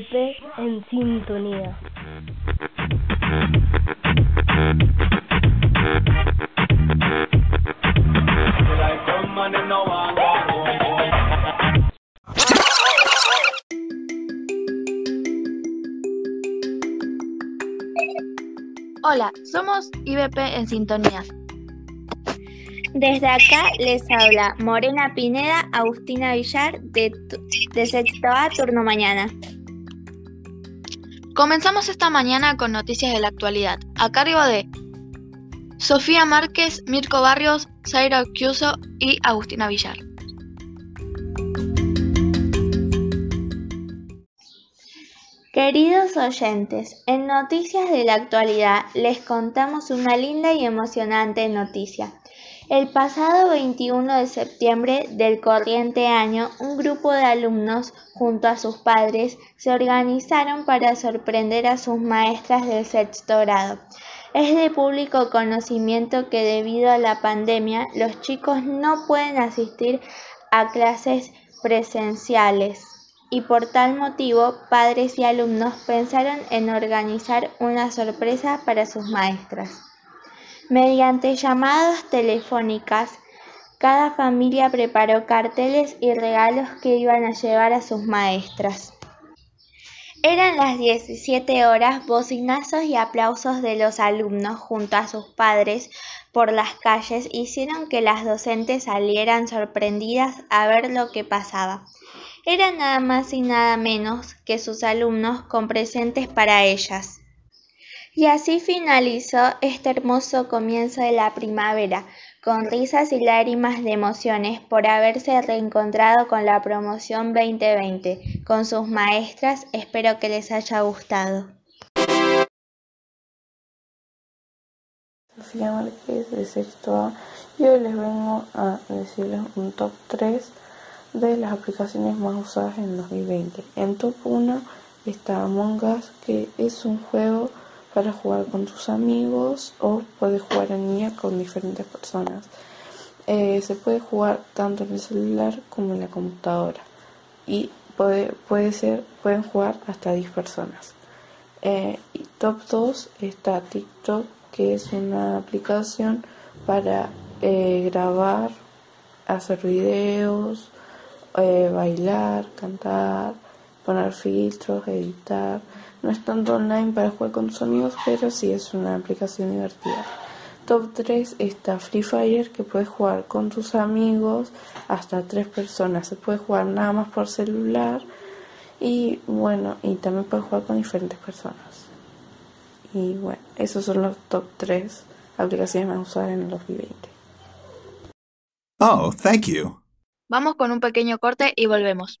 IBP en sintonía. Hola, somos IBP en sintonía. Desde acá les habla Morena Pineda, Agustina Villar, de, de Sexto A, turno mañana. Comenzamos esta mañana con noticias de la actualidad, a cargo de Sofía Márquez, Mirko Barrios, Zaira Occhiuso y Agustina Villar. Queridos oyentes, en Noticias de la Actualidad les contamos una linda y emocionante noticia. El pasado 21 de septiembre del corriente año, un grupo de alumnos, junto a sus padres, se organizaron para sorprender a sus maestras del sexto grado. Es de público conocimiento que debido a la pandemia los chicos no pueden asistir a clases presenciales y por tal motivo padres y alumnos pensaron en organizar una sorpresa para sus maestras. Mediante llamadas telefónicas, cada familia preparó carteles y regalos que iban a llevar a sus maestras. Eran las 17 horas, bocinazos y aplausos de los alumnos junto a sus padres por las calles hicieron que las docentes salieran sorprendidas a ver lo que pasaba. Era nada más y nada menos que sus alumnos con presentes para ellas. Y así finalizó este hermoso comienzo de la primavera, con risas y lágrimas de emociones por haberse reencontrado con la promoción 2020, con sus maestras, espero que les haya gustado. Sofía Márquez de sexto A y hoy les vengo a decirles un top 3 de las aplicaciones más usadas en 2020. En top 1 está Among Us, que es un juego para jugar con tus amigos o puedes jugar en línea con diferentes personas. Eh, se puede jugar tanto en el celular como en la computadora y puede, puede ser, pueden jugar hasta 10 personas. Eh, top 2 está TikTok, que es una aplicación para eh, grabar, hacer videos, bailar, cantar, poner filtros, editar. No es tanto online para jugar con tus amigos, pero sí es una aplicación divertida. Top 3 está Free Fire, que puedes jugar con tus amigos hasta 3 personas. Se puede jugar nada más por celular y bueno, y también puedes jugar con diferentes personas. Y bueno, esos son los top 3 aplicaciones más usadas en el 2020. Oh, thank you. Vamos con un pequeño corte y volvemos.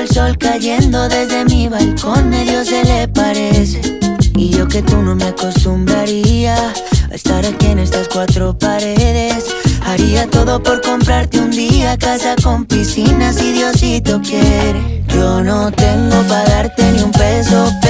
El sol cayendo desde mi balcón medio se le parece. Y yo que tú no me acostumbraría a estar aquí en estas cuatro paredes. Haría todo por comprarte un día casa con piscina si Diosito quiere. Yo no tengo para darte ni un peso, pero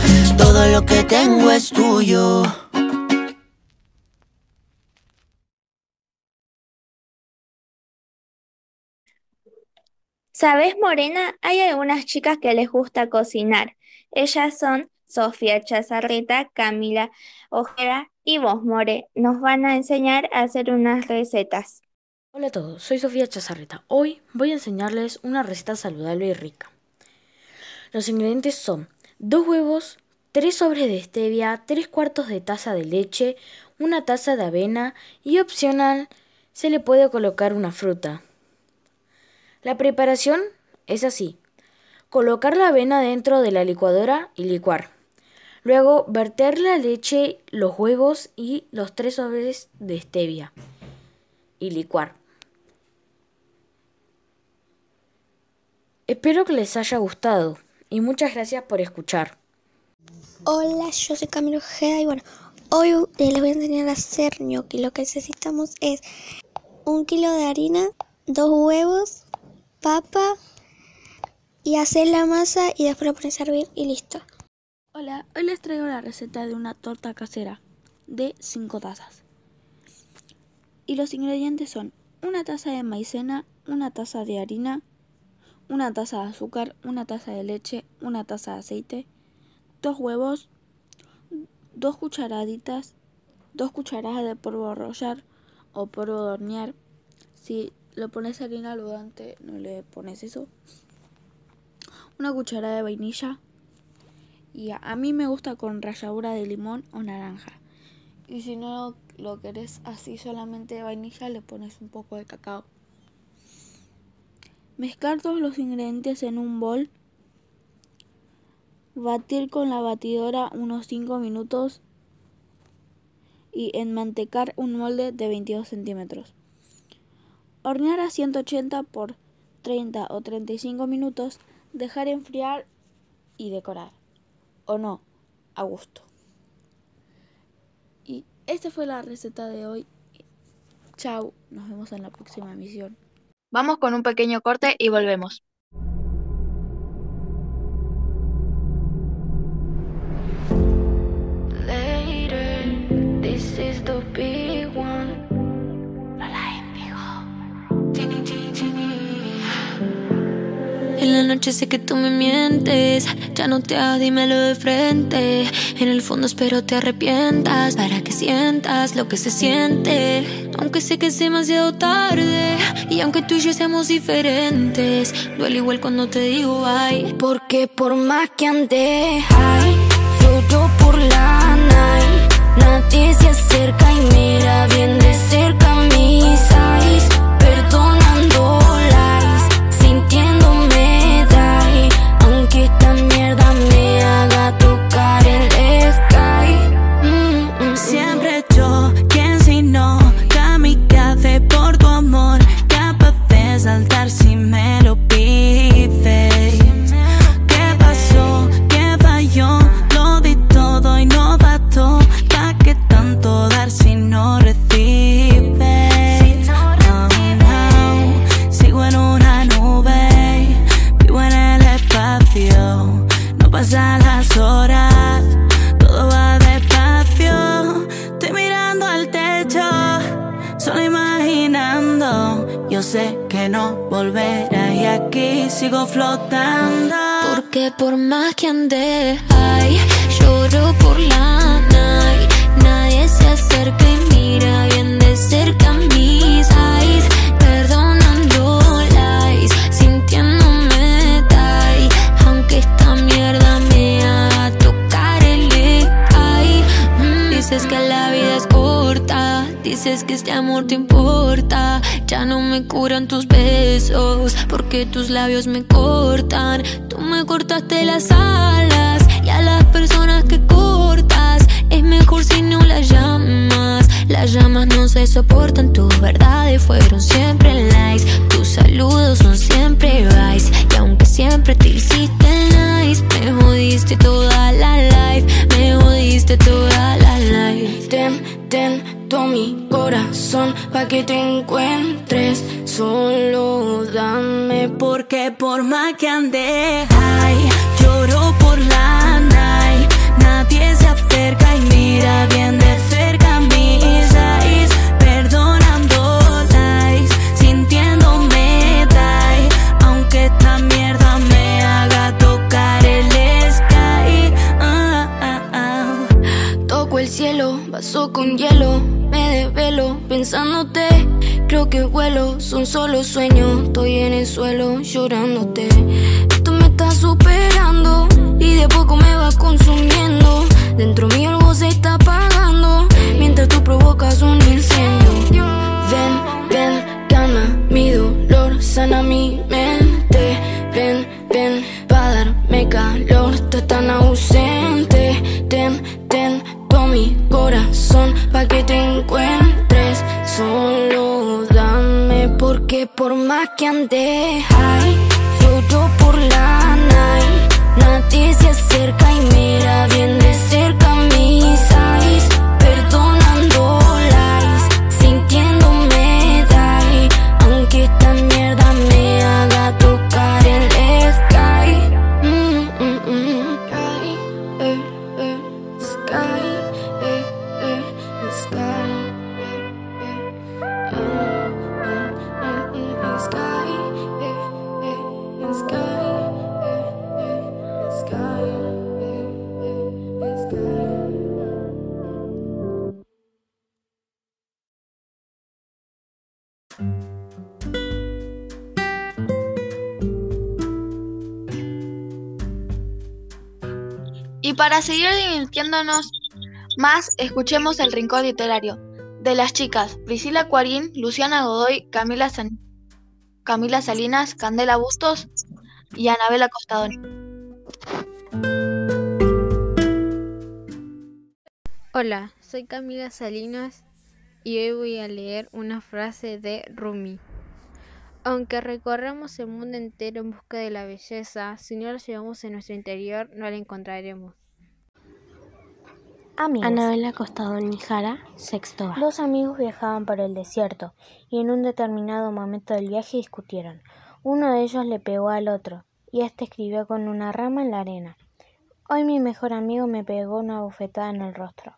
lo que tengo es tuyo. ¿Sabes, Morena? Hay algunas chicas que les gusta cocinar. Ellas son Sofía Chazarreta, Camila Ojeda y vos, More. Nos van a enseñar a hacer unas recetas. Hola a todos, soy Sofía Chazarreta. Hoy voy a enseñarles una receta saludable y rica. Los ingredientes son dos huevos, 3 sobres de stevia, 3 cuartos de taza de leche, una taza de avena y opcional se le puede colocar una fruta. La preparación es así. Colocar la avena dentro de la licuadora y licuar. Luego verter la leche, los huevos y los 3 sobres de stevia y licuar. Espero que les haya gustado y muchas gracias por escuchar. Hola, yo soy Camilo Ojeda y bueno, hoy les voy a enseñar a hacer gnocchi. Lo que necesitamos es un kilo de harina, dos huevos, papa y hacer la masa y después lo pones a hervir y listo. Hola, hoy les traigo la receta de una torta casera de 5 tazas. Y los ingredientes son una taza de maicena, una taza de harina, una taza de azúcar, una taza de leche, una taza de aceite, dos huevos, dos cucharaditas, dos cucharadas de polvo de o polvo de hornear. Si lo pones harina aludante, no le pones eso. Una cucharada de vainilla. Y a, mí me gusta con ralladura de limón o naranja. Y si no lo querés así solamente de vainilla, le pones un poco de cacao. Mezclar todos los ingredientes en un bol Batir con la batidora unos 5 minutos y enmantecar un molde de 22 centímetros. Hornear a 180 por 30 o 35 minutos, dejar enfriar y decorar. O no, a gusto. Y esta fue la receta de hoy. Chao, nos vemos en la próxima emisión. Vamos con un pequeño corte y volvemos. Noche sé que tú me mientes, ya no te hago, dímelo de frente. En el fondo espero te arrepientas para que sientas lo que se siente. Aunque sé que es demasiado tarde y aunque tú y yo seamos diferentes, duele igual cuando te digo ay. Porque por más que ande, ay, yo por la night. Nadie se acerca y mira bien de cerca mis eyes, sé que no volverá y aquí sigo flotando. Porque por más que ande, ay, lloro por la night. Nadie se acerca y mira dices que este amor te importa. Ya no me curan tus besos, porque tus labios me cortan. Tú me cortaste las alas y a las personas que cortas es mejor si no las llamas. Las llamas no se soportan, tus verdades fueron siempre lies. Tus saludos son siempre vice. Y aunque siempre te hiciste nice, me jodiste toda la life. Me jodiste toda la life. Ten, ten todo mi corazón pa' que te encuentres. Solo dame porque por más que ande, ay, lloro por la night. Nadie se acerca y mira bien cielo, vaso con hielo, me desvelo pensándote. Creo que vuelo, son solo sueños. Estoy en el suelo llorándote. Esto me está superando y de poco me va consumiendo. Dentro mío algo se está apagando mientras tú provocas un incendio. Ven, ven, calma mi dolor, sana mi mente. Ven, ven, pa' darme calor, estás tan ausente. Que te encuentres. Solo dame porque por más que ande, ay, lloro por la night. Nadie se acerca y mira bien Y para seguir divirtiéndonos más, escuchemos el Rincón Literario de las chicas Priscila Cuarín, Luciana Godoy, Camila, Camila Salinas, Candela Bustos y Anabela Costadoni. Hola, soy Camila Salinas y hoy voy a leer una frase de Rumi. Aunque recorramos el mundo entero en busca de la belleza, si no la llevamos en nuestro interior, no la encontraremos. Amigos. Anabela Costado Nijara, sexto A. Dos amigos viajaban por el desierto y en un determinado momento del viaje discutieron. Uno de ellos le pegó al otro y éste escribió con una rama en la arena. Hoy mi mejor amigo me pegó una bofetada en el rostro.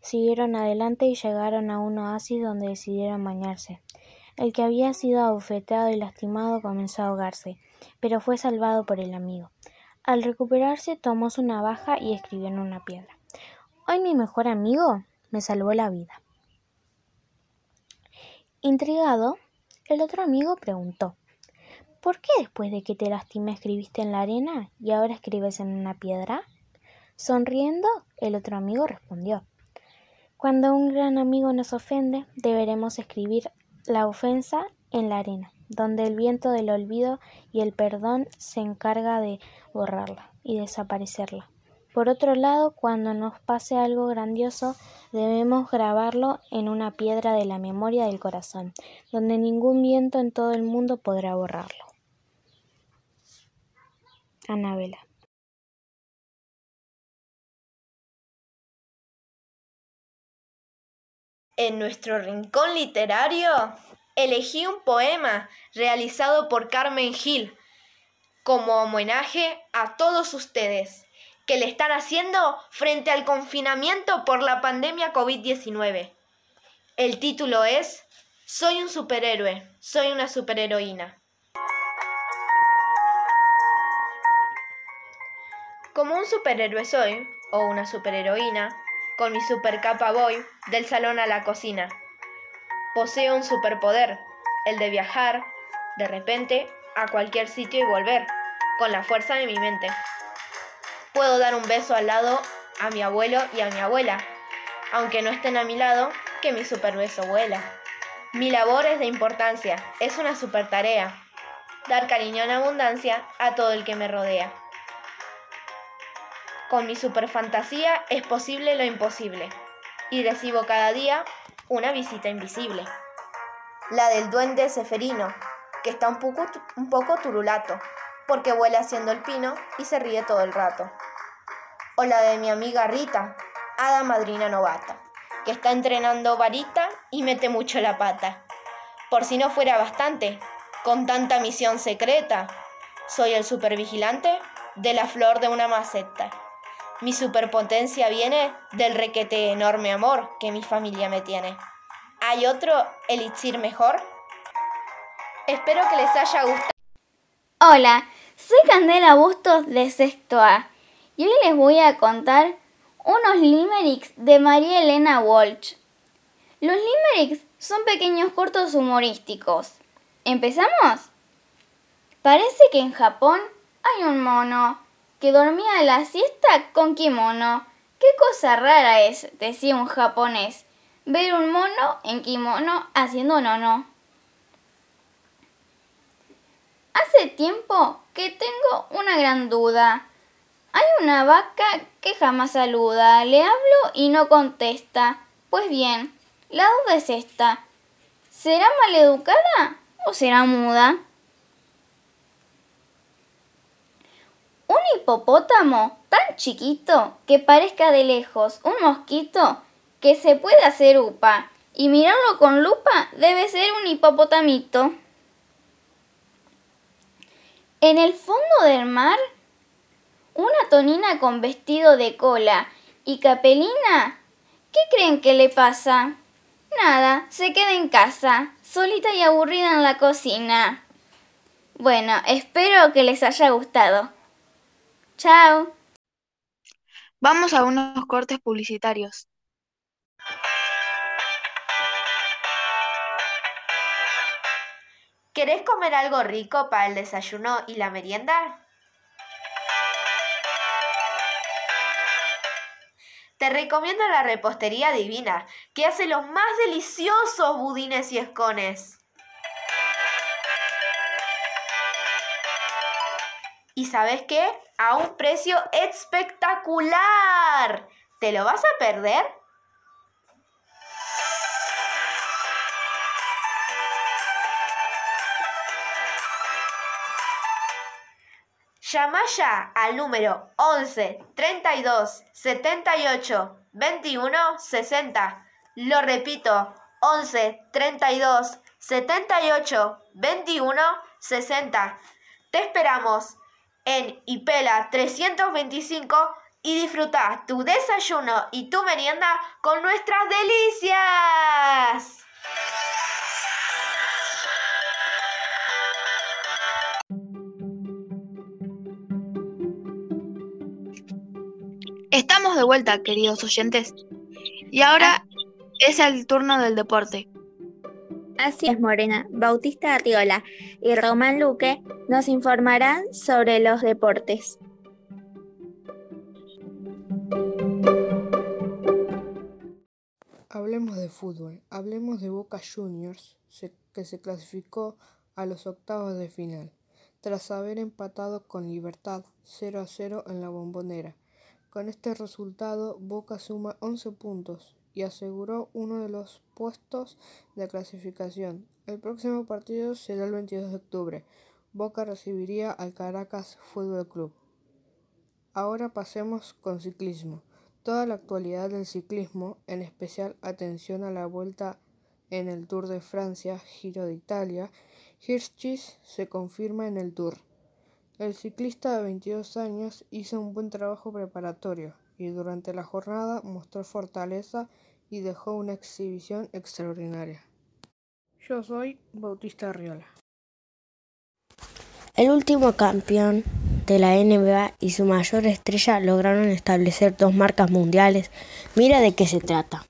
Siguieron adelante y llegaron a un oasis donde decidieron bañarse. El que había sido abofeteado y lastimado comenzó a ahogarse, pero fue salvado por el amigo. Al recuperarse tomó su navaja y escribió en una piedra. Hoy mi mejor amigo me salvó la vida. Intrigado, el otro amigo preguntó ¿Por qué después de que te lastimé escribiste en la arena y ahora escribes en una piedra? Sonriendo, el otro amigo respondió Cuando un gran amigo nos ofende, deberemos escribir la ofensa en la arena, donde el viento del olvido y el perdón se encarga de borrarla y desaparecerla. Por otro lado, cuando nos pase algo grandioso, debemos grabarlo en una piedra de la memoria del corazón, donde ningún viento en todo el mundo podrá borrarlo. Anabela. En nuestro rincón literario elegí un poema realizado por Carmen Gil como homenaje a todos ustedes que le están haciendo frente al confinamiento por la pandemia COVID-19. El título es Soy un superhéroe, soy una superheroína. Como un superhéroe soy, o una superheroína, con mi supercapa voy del salón a la cocina. Poseo un superpoder, el de viajar, de repente, a cualquier sitio y volver, con la fuerza de mi mente. Puedo dar un beso al lado a mi abuelo y a mi abuela, aunque no estén a mi lado, que mi superbeso vuela. Mi labor es de importancia, es una super tarea, dar cariño en abundancia a todo el que me rodea. Con mi super fantasía es posible lo imposible, y recibo cada día una visita invisible. La del duende Seferino, que está un poco, un poco turulato, porque vuela haciendo el pino y se ríe todo el rato. O la de mi amiga Rita, hada madrina novata, que está entrenando varita y mete mucho la pata. Por si no fuera bastante, con tanta misión secreta, soy el supervigilante de la flor de una maceta. Mi superpotencia viene del requete enorme amor que mi familia me tiene. ¿Hay otro elixir mejor? Espero que les haya gustado. Hola, soy Candela Bustos de Sexto A y hoy les voy a contar unos limericks de María Elena Walsh. Los limericks son pequeños cortos humorísticos. ¿Empezamos? Parece que en Japón hay un mono que dormía la siesta con kimono. Qué cosa rara es, decía un japonés, ver un mono en kimono haciendo nono. Hace tiempo que tengo una gran duda. Hay una vaca que jamás saluda, le hablo y no contesta. Pues bien, la duda es esta. ¿Será maleducada o será muda? Un hipopótamo tan chiquito que parezca de lejos un mosquito que se puede hacer upa y mirarlo con lupa debe ser un hipopotamito. En el fondo del mar una tonina con vestido de cola y capelina. ¿Qué creen que le pasa? Nada, se queda en casa, solita y aburrida en la cocina. Bueno, espero que les haya gustado. Chao. Vamos a unos cortes publicitarios. ¿Querés comer algo rico para el desayuno y la merienda? Te recomiendo la repostería divina, que hace los más deliciosos budines y escones. ¿Y sabes qué? A un precio espectacular. ¿Te lo vas a perder? Llama ya al número 11 32 78 21 60. Lo repito, 11 32 78 21 60. Te esperamos en Ipela 325 y disfruta tu desayuno y tu merienda con nuestras delicias. Estamos de vuelta, queridos oyentes. Y ahora es el turno del deporte. Así es, Morena. Bautista Arriola y Román Luque nos informarán sobre los deportes. Hablemos de fútbol. Hablemos de Boca Juniors, que se clasificó a los octavos de final, tras haber empatado con Libertad 0 a 0 en la bombonera. Con este resultado, Boca suma 11 puntos y aseguró uno de los puestos de clasificación. El próximo partido será el 22 de octubre. Boca recibiría al Caracas Fútbol Club. Ahora pasemos con ciclismo. Toda la actualidad del ciclismo, en especial atención a la vuelta en el Tour de Francia, Giro de Italia, Hirschis se confirma en el Tour. El ciclista de 22 años hizo un buen trabajo preparatorio y durante la jornada mostró fortaleza y dejó una exhibición extraordinaria. Yo soy Bautista Arriola. El último campeón de la NBA y su mayor estrella lograron establecer dos marcas mundiales. Mira de qué se trata.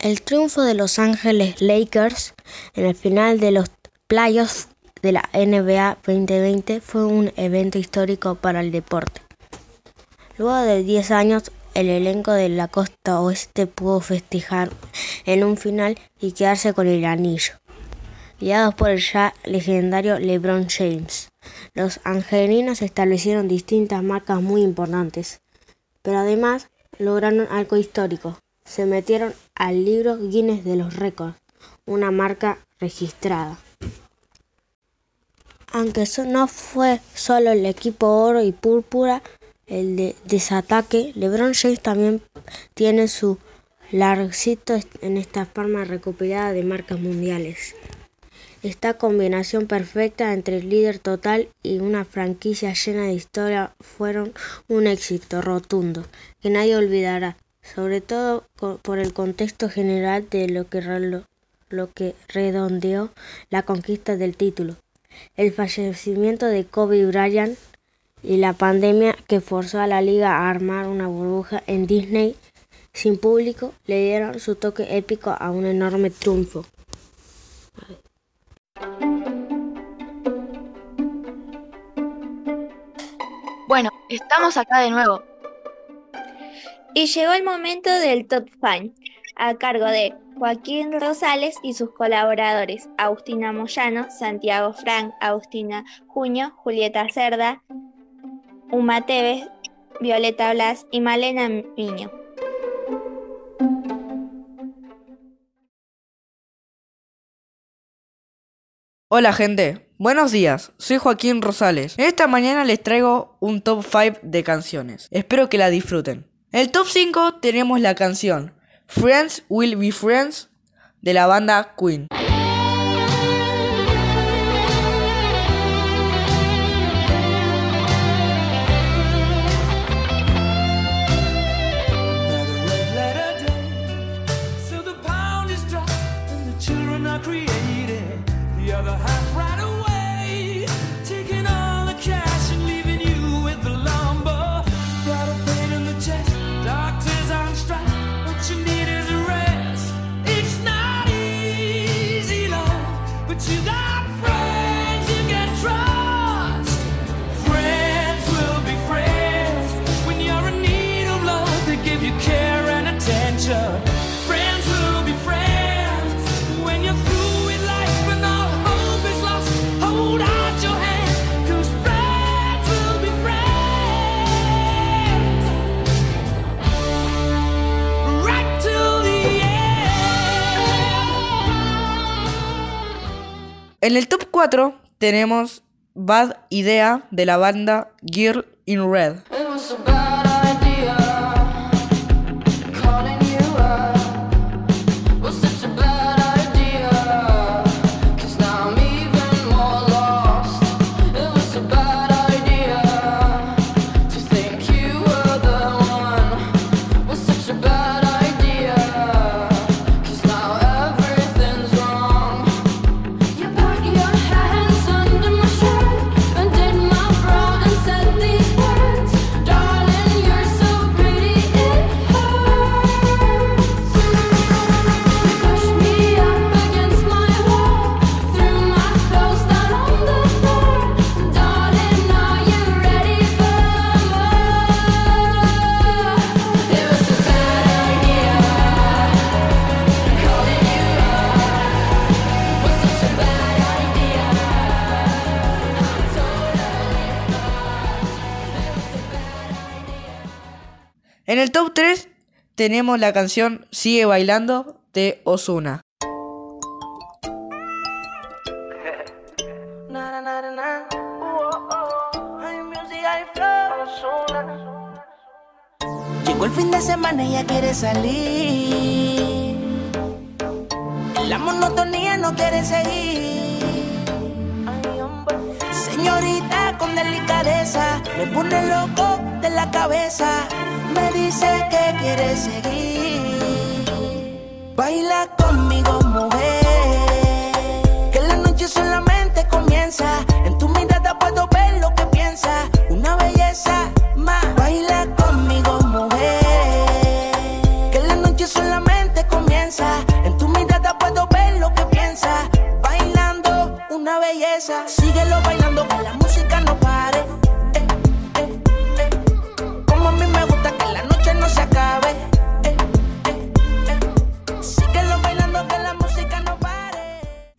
El triunfo de Los Ángeles Lakers en el final de los playoffs de la NBA 2020 fue un evento histórico para el deporte. Luego de 10 años, el elenco de la costa oeste pudo festejar en un final y quedarse con el anillo. Guiados por el ya legendario LeBron James, los angelinos establecieron distintas marcas muy importantes, pero además lograron algo histórico. Se metieron al libro Guinness de los récords, una marca registrada. Aunque eso no fue solo el equipo oro y púrpura, el de desataque, LeBron James también tiene su largito en esta forma recopilada de marcas mundiales. Esta combinación perfecta entre el líder total y una franquicia llena de historia fueron un éxito rotundo que nadie olvidará, sobre todo por el contexto general de lo que redondeó la conquista del título. El fallecimiento de Kobe Bryant y la pandemia que forzó a la liga a armar una burbuja en Disney sin público le dieron su toque épico a un enorme triunfo. Bueno, estamos acá de nuevo. Y llegó el momento del Top 5, a cargo de Joaquín Rosales y sus colaboradores, Agustina Moyano, Santiago Frank, Agustina Junio, Julieta Cerda, Uma Tevez, Violeta Blas y Malena Miño. Hola gente, buenos días, soy Joaquín Rosales. Esta mañana les traigo un top 5 de canciones. Espero que la disfruten. En el top 5 tenemos la canción Friends Will Be Friends de la banda Queen. En el top 4 tenemos Bad Idea de la banda Girl in Red. En el top 3 tenemos la canción Sigue bailando de Osuna. Llegó el fin de semana y ya quiere salir. la monotonía no quiere seguir. Señorita con delicadeza, me pone loco cabeza, me dice que quiere seguir. Baila conmigo, mujer, que la noche solamente comienza. En tu mirada puedo ver lo que piensa, una belleza más. Baila conmigo, mujer, que la noche solamente comienza. En tu mirada puedo ver lo que piensa, bailando una belleza.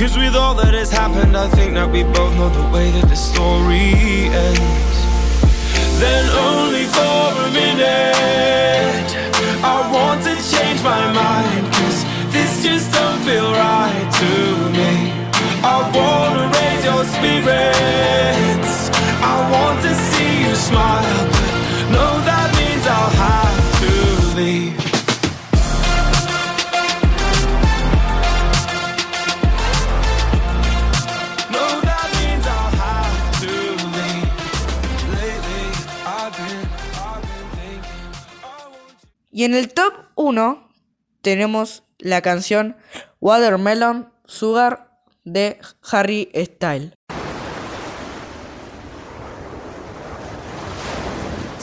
Cause with all that has happened, I think that we both know the way that the story ends. Then only for a minute I want to change my mind Cause this just don't feel right to me. I wanna raise your spirits. I want to see you smile But no, that means I'll have to leave Y en el top 1 tenemos la canción Watermelon Sugar de Harry Styles.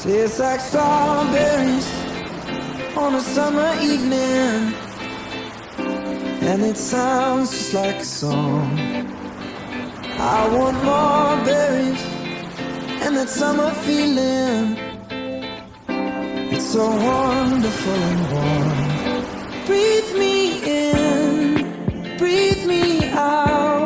Tastes like strawberries on a summer evening, and it sounds just like a song. I want more berries and that summer feeling. It's so wonderful and warm. Breathe me in, breathe me out.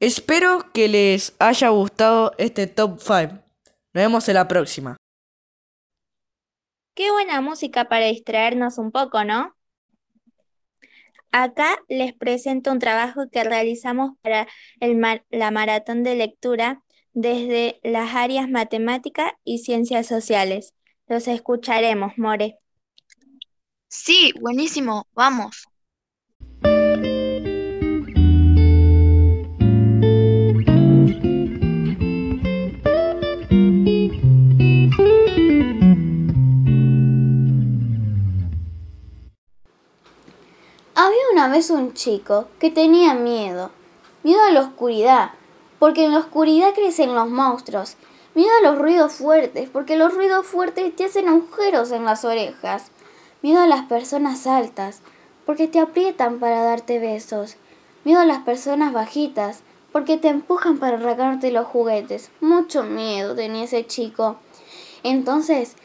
Espero que les haya gustado este top 5. Nos vemos en la próxima. Qué buena música para distraernos un poco, ¿no? Acá les presento un trabajo que realizamos para el mar- la maratón de lectura desde las áreas matemática y ciencias sociales. Los escucharemos, More. Sí, buenísimo, vamos. Había una vez un chico que tenía miedo, miedo a la oscuridad, porque en la oscuridad crecen los monstruos, miedo a los ruidos fuertes, porque los ruidos fuertes te hacen agujeros en las orejas, miedo a las personas altas, porque te aprietan para darte besos, miedo a las personas bajitas, porque te empujan para arrancarte los juguetes. Mucho miedo tenía ese chico. Entonces,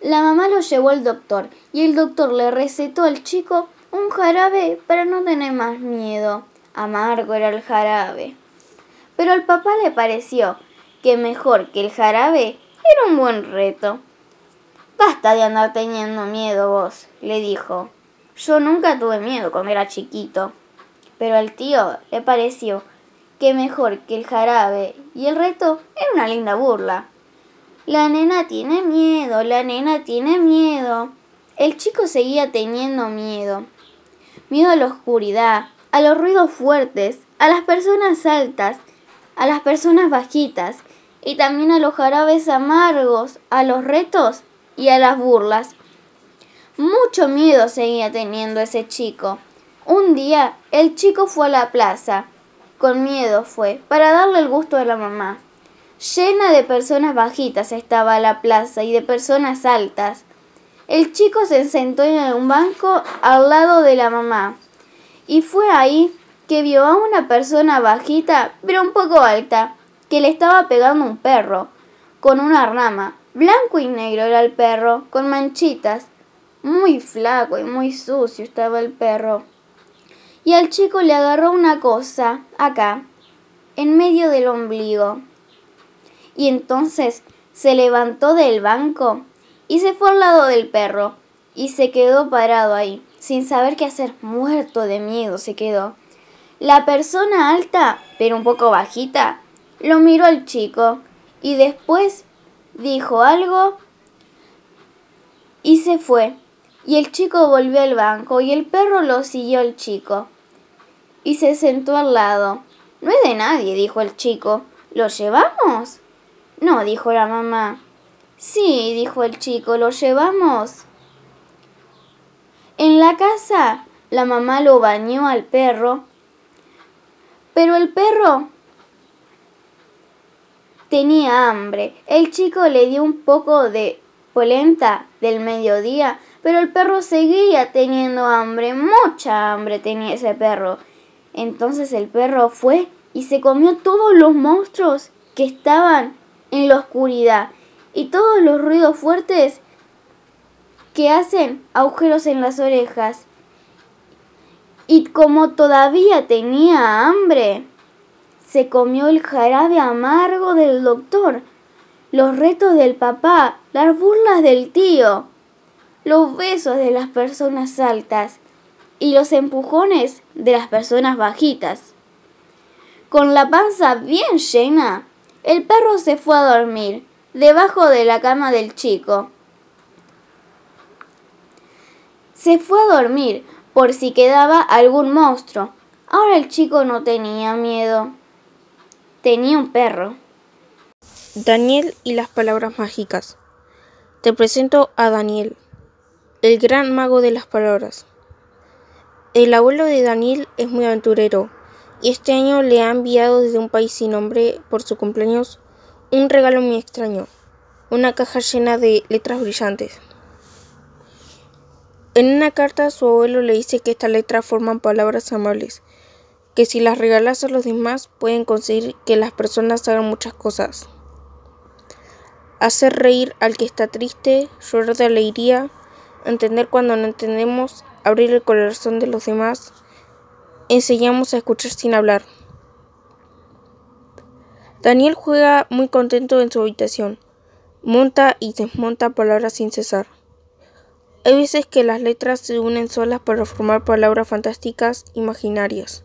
la mamá lo llevó al doctor y el doctor le recetó al chico un jarabe para no tener más miedo. Amargo era el jarabe. Pero al papá le pareció que mejor que el jarabe era un buen reto. Basta de andar teniendo miedo vos, le dijo. Yo nunca tuve miedo cuando era chiquito. Pero al tío le pareció que mejor que el jarabe y el reto era una linda burla. La nena tiene miedo, la nena tiene miedo. El chico seguía teniendo miedo. Miedo a la oscuridad, a los ruidos fuertes, a las personas altas, a las personas bajitas y también a los jarabes amargos, a los retos y a las burlas. Mucho miedo seguía teniendo ese chico. Un día el chico fue a la plaza. Con miedo fue, para darle el gusto a la mamá. Llena de personas bajitas estaba la plaza y de personas altas. El chico se sentó en un banco al lado de la mamá. Y fue ahí que vio a una persona bajita, pero un poco alta, que le estaba pegando un perro, con una rama. Blanco y negro era el perro, con manchitas. Muy flaco y muy sucio estaba el perro. Y al chico le agarró una cosa, acá, en medio del ombligo. Y entonces se levantó del banco y se fue al lado del perro y se quedó parado ahí, sin saber qué hacer, muerto de miedo se quedó. La persona alta, pero un poco bajita, lo miró al chico y después dijo algo y se fue. Y el chico volvió al banco y el perro lo siguió al chico y se sentó al lado. No es de nadie, dijo el chico. ¿Lo llevamos? No, dijo la mamá. Sí, dijo el chico, ¿lo llevamos? En la casa, la mamá lo bañó al perro, pero el perro tenía hambre. El chico le dio un poco de polenta del mediodía, pero el perro seguía teniendo hambre, mucha hambre tenía ese perro. Entonces el perro fue y se comió todos los monstruos que estaban en la oscuridad y todos los ruidos fuertes que hacen agujeros en las orejas. Y como todavía tenía hambre, se comió el jarabe amargo del doctor, los retos del papá, las burlas del tío, los besos de las personas altas y los empujones de las personas bajitas. Con la panza bien llena, el perro se fue a dormir debajo de la cama del chico. Se fue a dormir por si quedaba algún monstruo. Ahora el chico no tenía miedo. Tenía un perro. Daniel y las palabras mágicas. Te presento a Daniel, el gran mago de las palabras. El abuelo de Daniel es muy aventurero y este año le ha enviado desde un país sin nombre por su cumpleaños un regalo muy extraño, una caja llena de letras brillantes. En una carta su abuelo le dice que estas letras forman palabras amables, que si las regalas a los demás pueden conseguir que las personas hagan muchas cosas. Hacer reír al que está triste, llorar de alegría, entender cuando no entendemos, abrir el corazón de los demás, enseñamos a escuchar sin hablar. Daniel juega muy contento en su habitación, monta y desmonta palabras sin cesar. Hay veces que las letras se unen solas para formar palabras fantásticas imaginarias.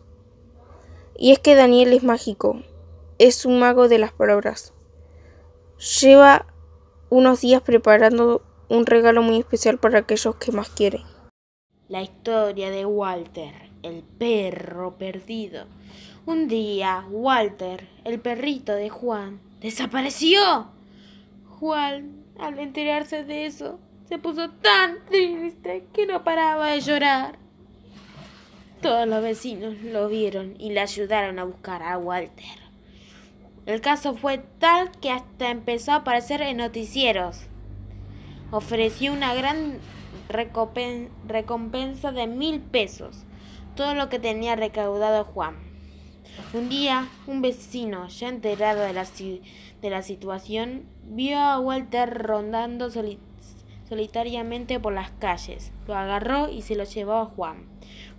Y es que Daniel es mágico, es un mago de las palabras. Lleva unos días preparando un regalo muy especial para aquellos que más quieren. La historia de Walter, el perro perdido. Un día, Walter, el perrito de Juan, desapareció. Juan, al enterarse de eso, se puso tan triste que no paraba de llorar. Todos los vecinos lo vieron y le ayudaron a buscar a Walter. El caso fue tal que hasta empezó a aparecer en noticieros. Ofreció una gran recompensa de mil pesos, todo lo que tenía recaudado Juan. Un día, un vecino, ya enterado de la, de la situación, vio a Walter rondando solitariamente por las calles. Lo agarró y se lo llevó a Juan.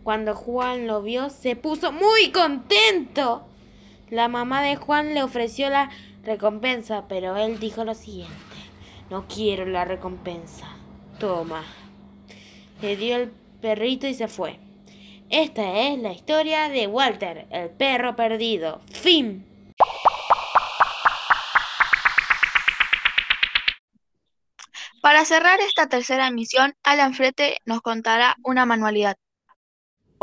Cuando Juan lo vio, se puso muy contento. La mamá de Juan le ofreció la recompensa, pero él dijo lo siguiente. No quiero la recompensa. Toma. Le dio el perrito y se fue. Esta es la historia de Walter, el perro perdido. Fin. Para cerrar esta tercera emisión, Alan Frete nos contará una manualidad.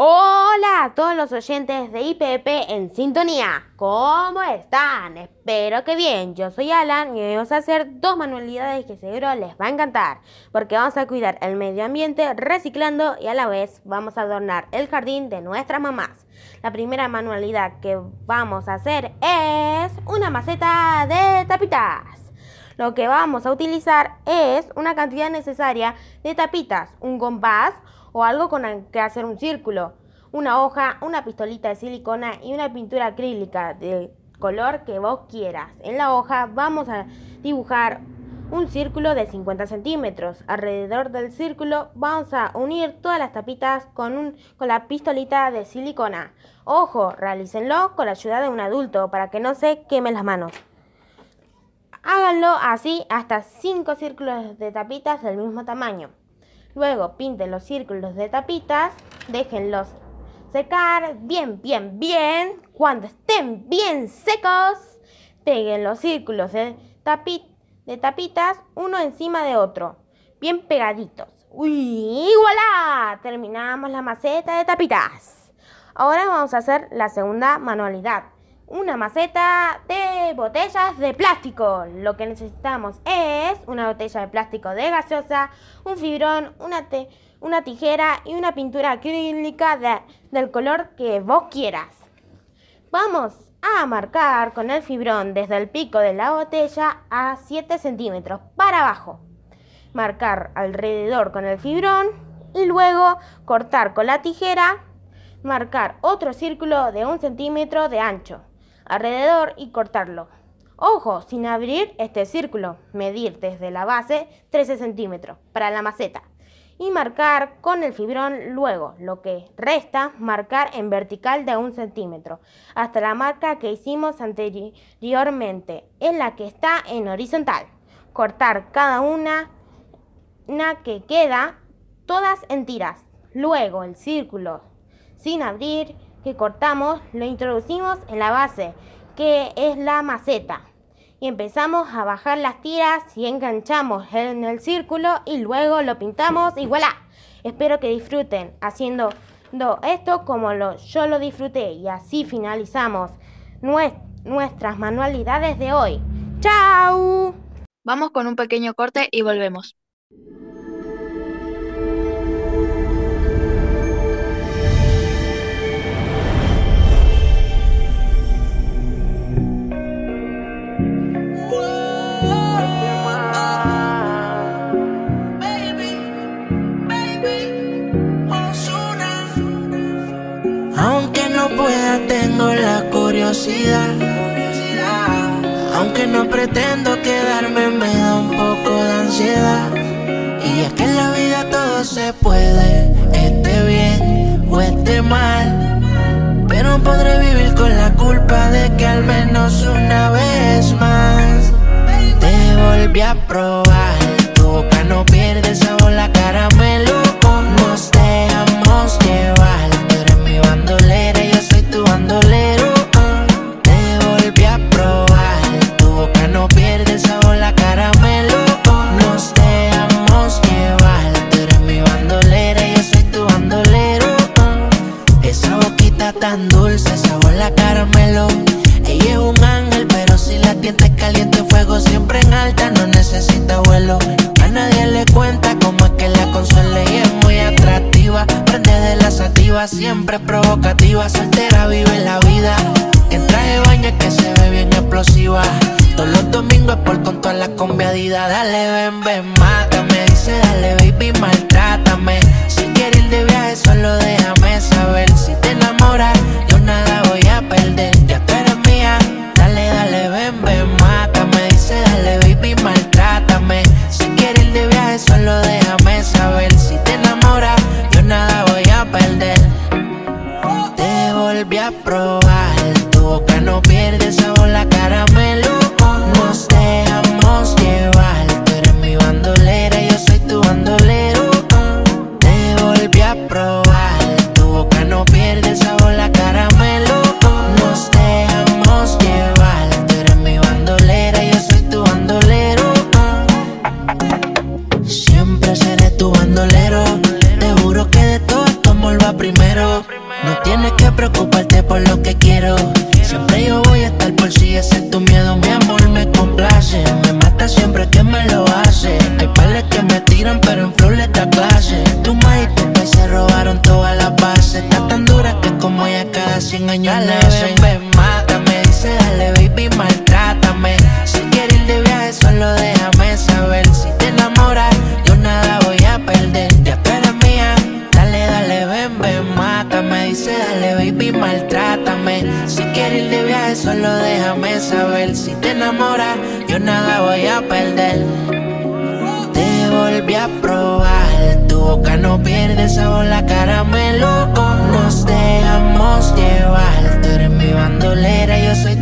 Hola a todos los oyentes de IPP en sintonía. ¿Cómo están? Espero que bien. Yo soy Alan y hoy vamos a hacer dos manualidades que seguro les va a encantar. Porque vamos a cuidar el medio ambiente reciclando y a la vez vamos a adornar el jardín de nuestras mamás. La primera manualidad que vamos a hacer es una maceta de tapitas. Lo que vamos a utilizar es una cantidad necesaria de tapitas, un compás, o algo con el que hacer un círculo, una hoja, una pistolita de silicona y una pintura acrílica de color que vos quieras. En la hoja vamos a dibujar un círculo de 50 centímetros. Alrededor del círculo vamos a unir todas las tapitas con, un, con la pistolita de silicona. Ojo, realícenlo con la ayuda de un adulto para que no se quemen las manos. Háganlo así hasta 5 círculos de tapitas del mismo tamaño. Luego pinten los círculos de tapitas, déjenlos secar bien, bien, bien. Cuando estén bien secos, peguen los círculos de, de tapitas uno encima de otro, bien pegaditos. ¡Uy! ¡Voilà! Terminamos la maceta de tapitas. Ahora vamos a hacer la segunda manualidad. Una maceta de botellas de plástico. Lo que necesitamos es una botella de plástico de gaseosa, un fibrón, una, una tijera y una pintura acrílica del color que vos quieras. Vamos a marcar con el fibrón desde el pico de la botella a 7 centímetros para abajo marcar alrededor con el fibrón y luego cortar con la tijera, marcar otro círculo de un centímetro de ancho alrededor y cortarlo. Ojo, sin abrir este círculo, medir desde la base 13 centímetros para la maceta y marcar con el fibrón luego lo que resta marcar en vertical de un centímetro hasta la marca que hicimos anteriormente en la que está en horizontal cortar cada una una que queda todas en tiras. Luego el círculo sin abrir cortamos lo introducimos en la base que es la maceta y empezamos a bajar las tiras y enganchamos en el círculo y luego lo pintamos y voilà. Espero que disfruten haciendo esto como lo, yo lo disfruté y así finalizamos nuestras manualidades de hoy. ¡Chao! Vamos con un pequeño corte y volvemos. Tengo la curiosidad. Aunque no pretendo quedarme, me da un poco de ansiedad. Y es que en la vida todo se puede, esté bien o esté mal. Pero podré vivir con la culpa de que al menos una vez más te volví a probar.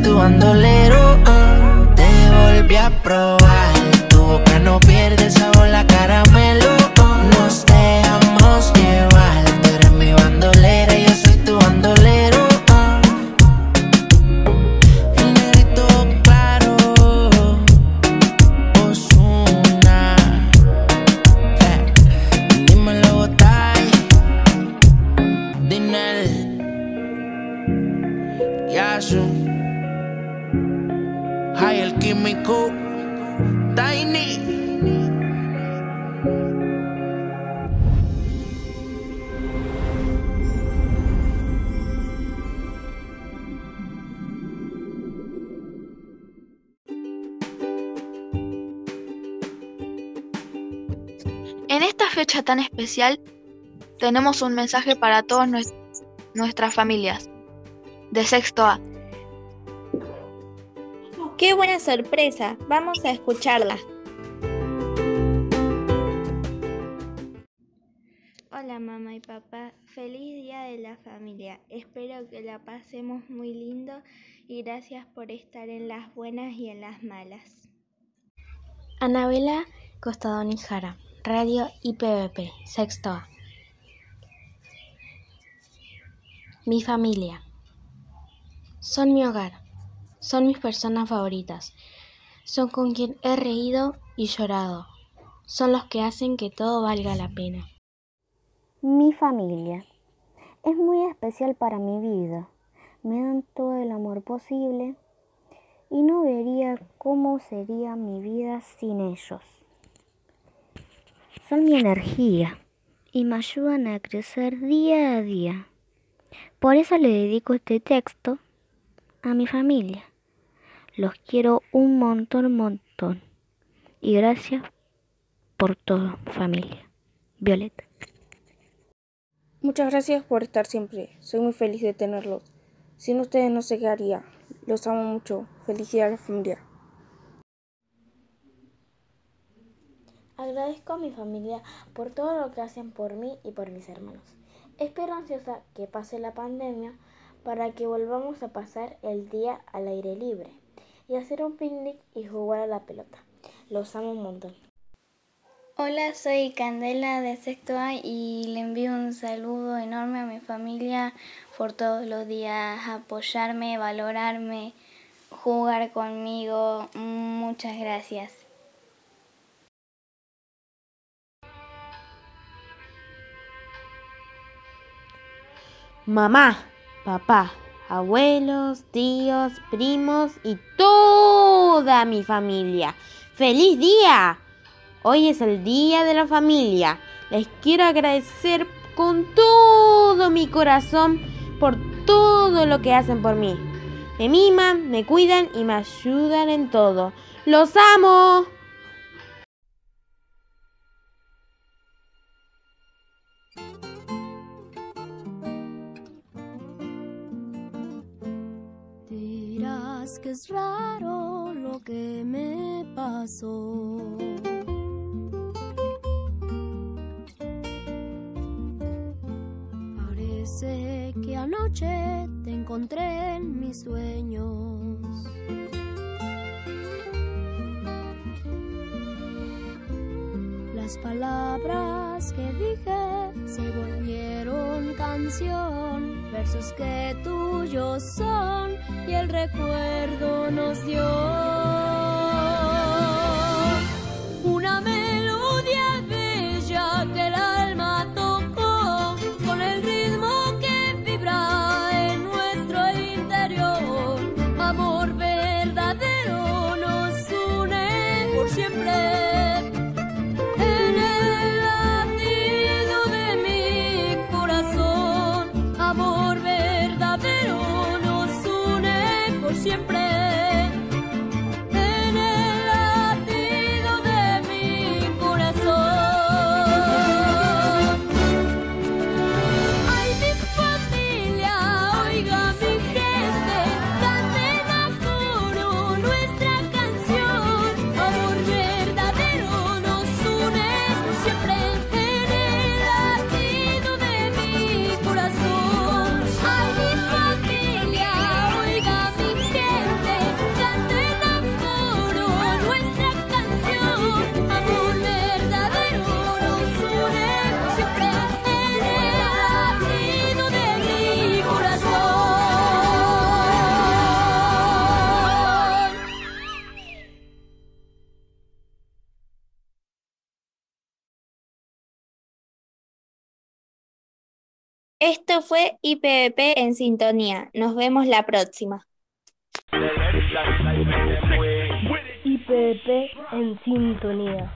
tu bandolero. Te volví a probar. Tan especial tenemos un mensaje para todas nues- nuestras familias. De sexto A. ¡Qué buena sorpresa! Vamos a escucharla. Hola mamá y papá, feliz día de la familia. Espero que la pasemos muy lindo y gracias por estar en las buenas y en las malas. Anabela Costadón Jara, Radio IPVP, sexto A. Mi familia. Son mi hogar. Son mis personas favoritas. Son con quien he reído y llorado. Son los que hacen que todo valga la pena. Mi familia es muy especial para mi vida. Me dan todo el amor posible y no vería cómo sería mi vida sin ellos. Son mi energía y me ayudan a crecer día a día. Por eso le dedico este texto a mi familia. Los quiero un montón, montón. Y gracias por todo, familia. Violeta. Muchas gracias por estar siempre. Soy muy feliz de tenerlos. Sin ustedes no sé qué haría. Los amo mucho. A la familia. Agradezco a mi familia por todo lo que hacen por mí y por mis hermanos. Espero ansiosa que pase la pandemia para que volvamos a pasar el día al aire libre y hacer un picnic y jugar a la pelota. Los amo un montón. Hola, soy Candela de Sexto A y le envío un saludo enorme a mi familia por todos los días apoyarme, valorarme, jugar conmigo. Muchas gracias. Mamá, papá, abuelos, tíos, primos y toda mi familia. ¡Feliz día! Hoy es el Día de la Familia. Les quiero agradecer con todo mi corazón por todo lo que hacen por mí. Me miman, me cuidan y me ayudan en todo. ¡Los amo! Es raro lo que me pasó. Parece que anoche te encontré en mis sueños. Las palabras que dije se volvieron canción, versos que tuyos son y el recuerdo nos dio una melodía bella que el alma tocó con el ritmo que vibra en nuestro interior. Amor verdadero nos une por siempre. Esto fue IPVP en sintonía. Nos vemos la próxima. IPVP en sintonía.